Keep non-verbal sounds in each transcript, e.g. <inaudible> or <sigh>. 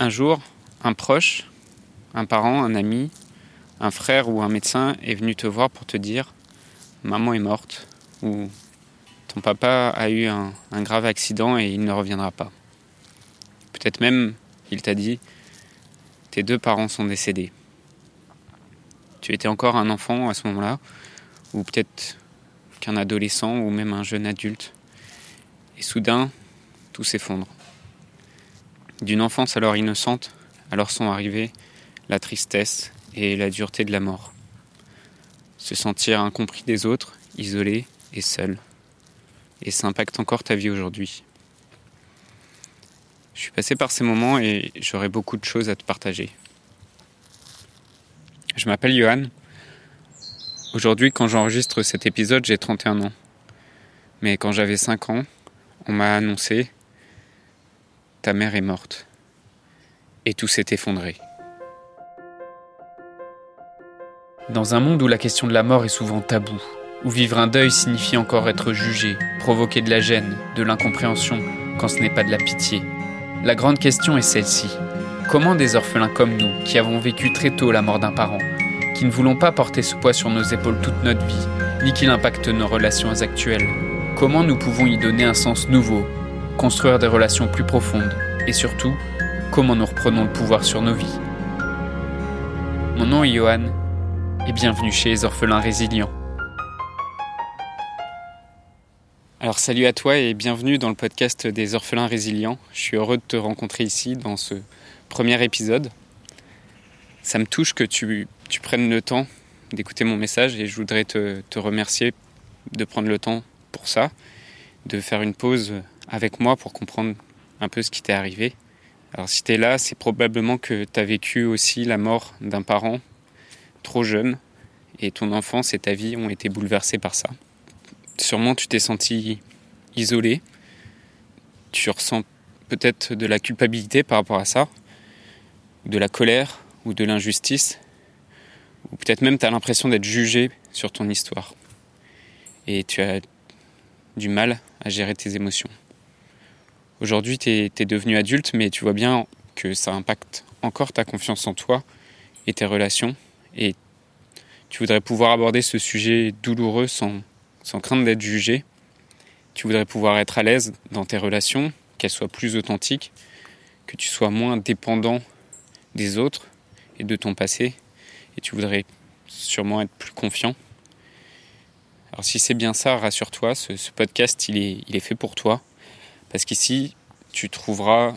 Un jour, un proche, un parent, un ami, un frère ou un médecin est venu te voir pour te dire maman est morte ou ton papa a eu un, grave accident et il ne reviendra pas. Peut-être même il t'a dit tes deux parents sont décédés. Tu étais encore un enfant à ce moment-là, ou peut-être qu'un adolescent ou même un jeune adulte. Et soudain, tout s'effondre. D'une enfance alors innocente, alors sont arrivées la tristesse et la dureté de la mort. Se sentir incompris des autres, isolé et seul. Et ça impacte encore ta vie aujourd'hui. Je suis passé par ces moments et j'aurais beaucoup de choses à te partager. Je m'appelle Johan. Aujourd'hui, quand j'enregistre cet épisode, j'ai 31 ans. Mais quand j'avais 5 ans, on m'a annoncé Ta mère est morte. Et tout s'est effondré. Dans un monde où la question de la mort est souvent taboue, où vivre un deuil signifie encore être jugé, provoquer de la gêne, de l'incompréhension, quand ce n'est pas de la pitié, la grande question est celle-ci. Comment des orphelins comme nous, qui avons vécu très tôt la mort d'un parent, qui ne voulons pas porter ce poids sur nos épaules toute notre vie, ni qu'il impacte nos relations actuelles, comment nous pouvons y donner un sens nouveau, construire des relations plus profondes, et surtout, comment nous reprenons le pouvoir sur nos vies Mon nom est Johan, et bienvenue chez les orphelins résilients. Alors salut à toi et bienvenue dans le podcast des orphelins résilients. Je suis heureux de te rencontrer ici dans ce premier épisode. Ça me touche que tu, prennes le temps d'écouter mon message et je voudrais te, te, remercier de prendre le temps pour ça, de faire une pause avec moi pour comprendre un peu ce qui t'est arrivé. Alors si tu es là, c'est probablement que tu as vécu aussi la mort d'un parent trop jeune et ton enfance et ta vie ont été bouleversés par ça. Sûrement tu t'es senti isolé, tu ressens peut-être de la culpabilité par rapport à ça, de la colère ou de l'injustice, ou peut-être même tu as l'impression d'être jugé sur ton histoire. Et tu as du mal à gérer tes émotions. Aujourd'hui, tu es, devenu adulte, mais tu vois bien que ça impacte encore ta confiance en toi et tes relations et tu voudrais pouvoir aborder ce sujet douloureux sans, sans crainte d'être jugé. Tu voudrais pouvoir être à l'aise dans tes relations, qu'elles soient plus authentiques, que tu sois moins dépendant des autres et de ton passé. Et tu voudrais sûrement être plus confiant. Alors si c'est bien ça, rassure-toi, ce, ce, podcast, il est, il est fait pour toi. Parce qu'ici, tu trouveras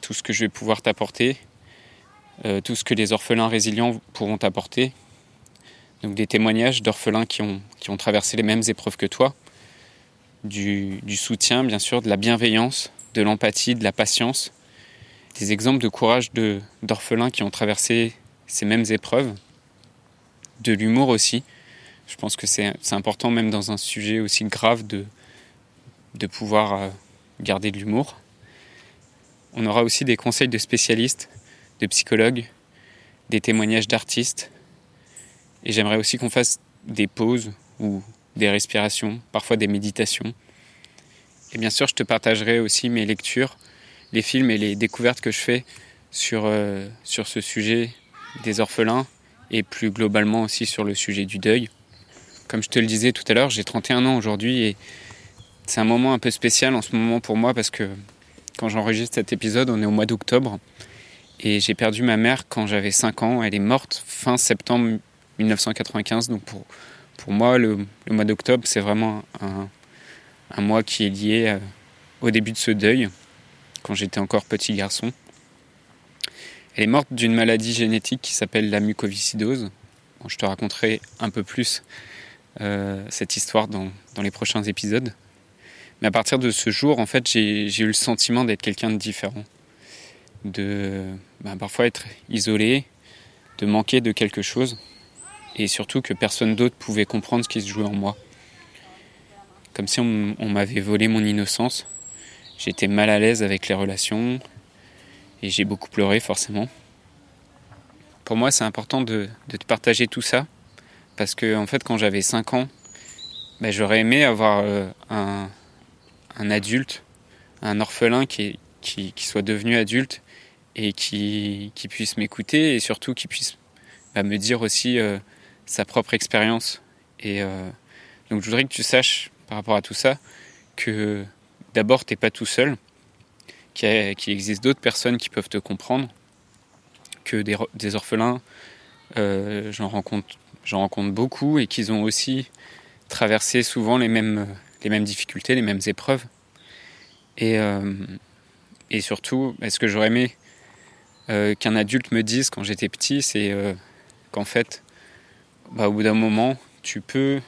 tout ce que je vais pouvoir t'apporter euh, tout ce que les orphelins résilients pourront apporter. Donc des témoignages d'orphelins qui ont, qui ont traversé les mêmes épreuves que toi, du, du soutien bien sûr, de la bienveillance, de l'empathie, de la patience, des exemples de courage d'orphelins qui ont traversé ces mêmes épreuves, de l'humour aussi. Je pense que c'est important même dans un sujet aussi grave de, de pouvoir euh, garder de l'humour. On aura aussi des conseils de spécialistes de psychologues, des témoignages d'artistes. Et j'aimerais aussi qu'on fasse des pauses ou des respirations, parfois des méditations. Et bien sûr, je te partagerai aussi mes lectures, les films et les découvertes que je fais sur, euh, sur ce sujet des orphelins et plus globalement aussi sur le sujet du deuil. Comme je te le disais tout à l'heure, j'ai 31 ans aujourd'hui et c'est un moment un peu spécial en ce moment pour moi parce que quand j'enregistre cet épisode, on est au mois d'octobre et j'ai perdu ma mère quand j'avais 5 ans. Elle est morte fin septembre 1995. Donc pour, pour moi, le, mois d'octobre, c'est vraiment un, un, mois qui est lié euh, au début de ce deuil, quand j'étais encore petit garçon. Elle est morte d'une maladie génétique qui s'appelle la mucoviscidose. je te raconterai un peu plus euh, cette histoire dans, dans, les prochains épisodes. Mais à partir de ce jour, en fait, j'ai eu le sentiment d'être quelqu'un de différent de ben, parfois être isolé, de manquer de quelque chose, et surtout que personne d'autre pouvait comprendre ce qui se jouait en moi. Comme si on, m'avait volé mon innocence. J'étais mal à l'aise avec les relations, et j'ai beaucoup pleuré forcément. Pour moi, c'est important de, te partager tout ça, parce que en fait, quand j'avais 5 ans, ben, j'aurais aimé avoir euh, un, un adulte, un orphelin qui, qui, qui soit devenu adulte et qui, puisse m'écouter et surtout qui puisse bah, me dire aussi euh, sa propre expérience. Et euh, donc je voudrais que tu saches par rapport à tout ça que d'abord tu n'es pas tout seul, qu'il existe d'autres personnes qui peuvent te comprendre, que des, orphelins, euh, j'en rencontre, rencontre beaucoup et qu'ils ont aussi traversé souvent les mêmes, les mêmes difficultés, les mêmes épreuves. Et, et surtout, ce que j'aurais aimé euh, qu'un adulte me dise quand j'étais petit, c'est euh, qu'en fait, bah, au bout d'un moment, tu peux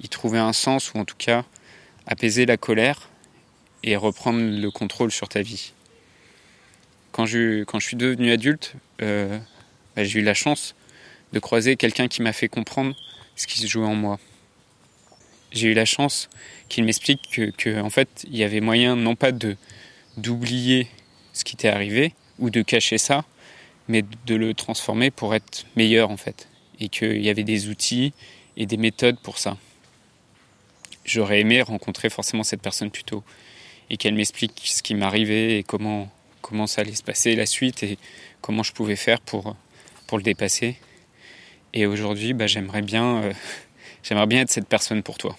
y trouver un sens, ou en tout cas apaiser la colère et reprendre le contrôle sur ta vie. Quand je, suis devenu adulte, euh, bah, j'ai eu la chance de croiser quelqu'un qui m'a fait comprendre ce qui se jouait en moi. J'ai eu la chance qu'il m'explique que, en fait, il y avait moyen non pas de d'oublier ce qui t'est arrivé, ou de cacher ça, mais de le transformer pour être meilleur en fait. Et qu'il y avait des outils et des méthodes pour ça. J'aurais aimé rencontrer forcément cette personne plus tôt et qu'elle m'explique ce qui m'arrivait et comment, comment ça allait se passer la suite et comment je pouvais faire pour, pour le dépasser. Et aujourd'hui, bah, j'aimerais bien, euh, j'aimerais bien être cette personne pour toi.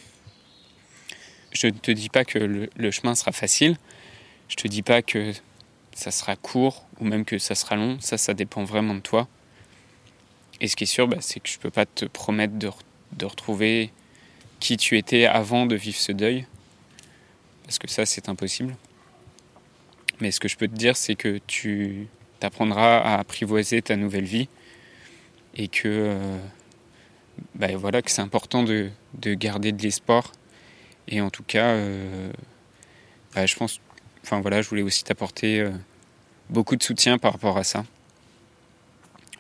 Je ne te dis pas que le, chemin sera facile. Je te dis pas que ça sera court ou même que ça sera long, ça, ça dépend vraiment de toi. Et ce qui est sûr, bah, c'est que je ne peux pas te promettre de, de, retrouver qui tu étais avant de vivre ce deuil, parce que ça, c'est impossible. Mais ce que je peux te dire, c'est que tu t'apprendras à apprivoiser ta nouvelle vie et que, euh, bah, voilà, que c'est important de, de, garder de l'espoir. Et en tout cas, euh, bah, je pense enfin voilà, je voulais aussi t'apporter euh, beaucoup de soutien par rapport à ça.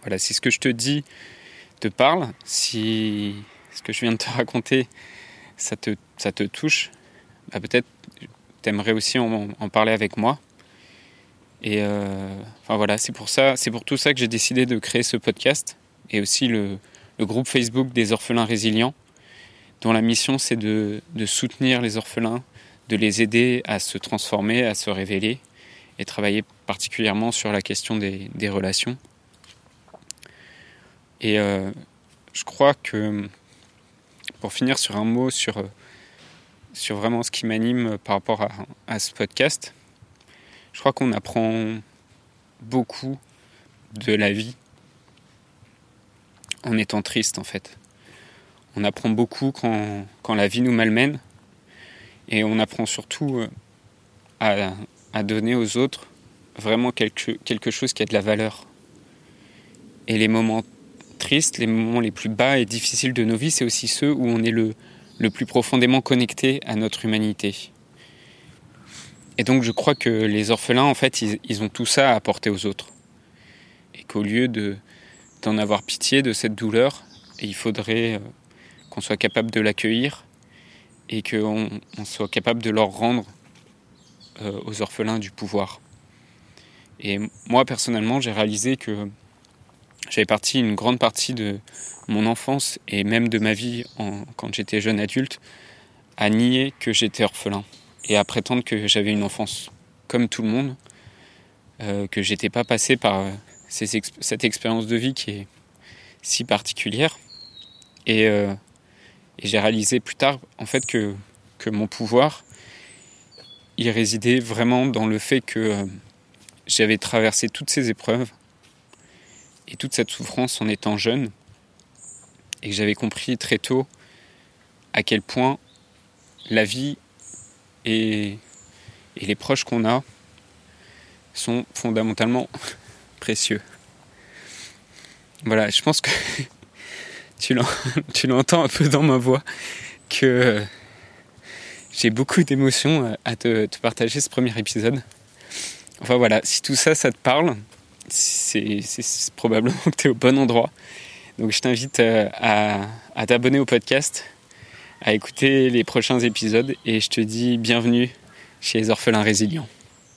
Voilà, si ce que je te dis te parle, si ce que je viens de te <laughs> raconter, ça te, ça te touche, bah peut-être t'aimerais aussi en, parler avec moi. Et euh, enfin voilà, c'est pour ça, c'est pour tout ça que j'ai décidé de créer ce podcast et aussi le, le, groupe Facebook des orphelins résilients, dont la mission c'est de, soutenir les orphelins de les aider à se transformer, à se révéler et travailler particulièrement sur la question des, relations. Et euh, je crois que, pour finir sur un mot sur, sur vraiment ce qui m'anime par rapport à, ce podcast, je crois qu'on apprend beaucoup de la vie en étant triste en fait. On apprend beaucoup quand, la vie nous malmène, et on apprend surtout euh, à, donner aux autres vraiment quelque, chose qui a de la valeur. Et les moments tristes, les moments les plus bas et difficiles de nos vies, c'est aussi ceux où on est le, le plus profondément connecté à notre humanité. Et donc je crois que les orphelins, en fait, ils, ont tout ça à apporter aux autres. Et qu'au lieu de, d'en avoir pitié de cette douleur, il faudrait euh, qu'on soit capable de l'accueillir et qu'on on soit capable de leur rendre euh, aux orphelins du pouvoir. Et moi personnellement, j'ai réalisé que j'avais parti une grande partie de mon enfance et même de ma vie quand j'étais jeune adulte à nier que j'étais orphelin et à prétendre que j'avais une enfance comme tout le monde, euh, que j'étais pas passé par euh, cette expérience de vie qui est si particulière. Et et j'ai réalisé plus tard, en fait, que, que mon pouvoir, il résidait vraiment dans le fait que euh, j'avais traversé toutes ces épreuves et toute cette souffrance en étant jeune, et que j'avais compris très tôt à quel point la vie et, et les proches qu'on a sont fondamentalement Voilà, je pense que <laughs> <laughs> tu l'entends un peu dans ma voix que j'ai beaucoup d'émotions à te, partager ce premier épisode. Enfin voilà, si tout ça, ça te parle, c'est probablement que tu es au bon endroit. Donc je t'invite euh, à t'abonner au podcast, à écouter les prochains épisodes et je te dis bienvenue chez les orphelins résilients.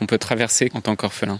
qu'on peut traverser en tant qu'orphelin.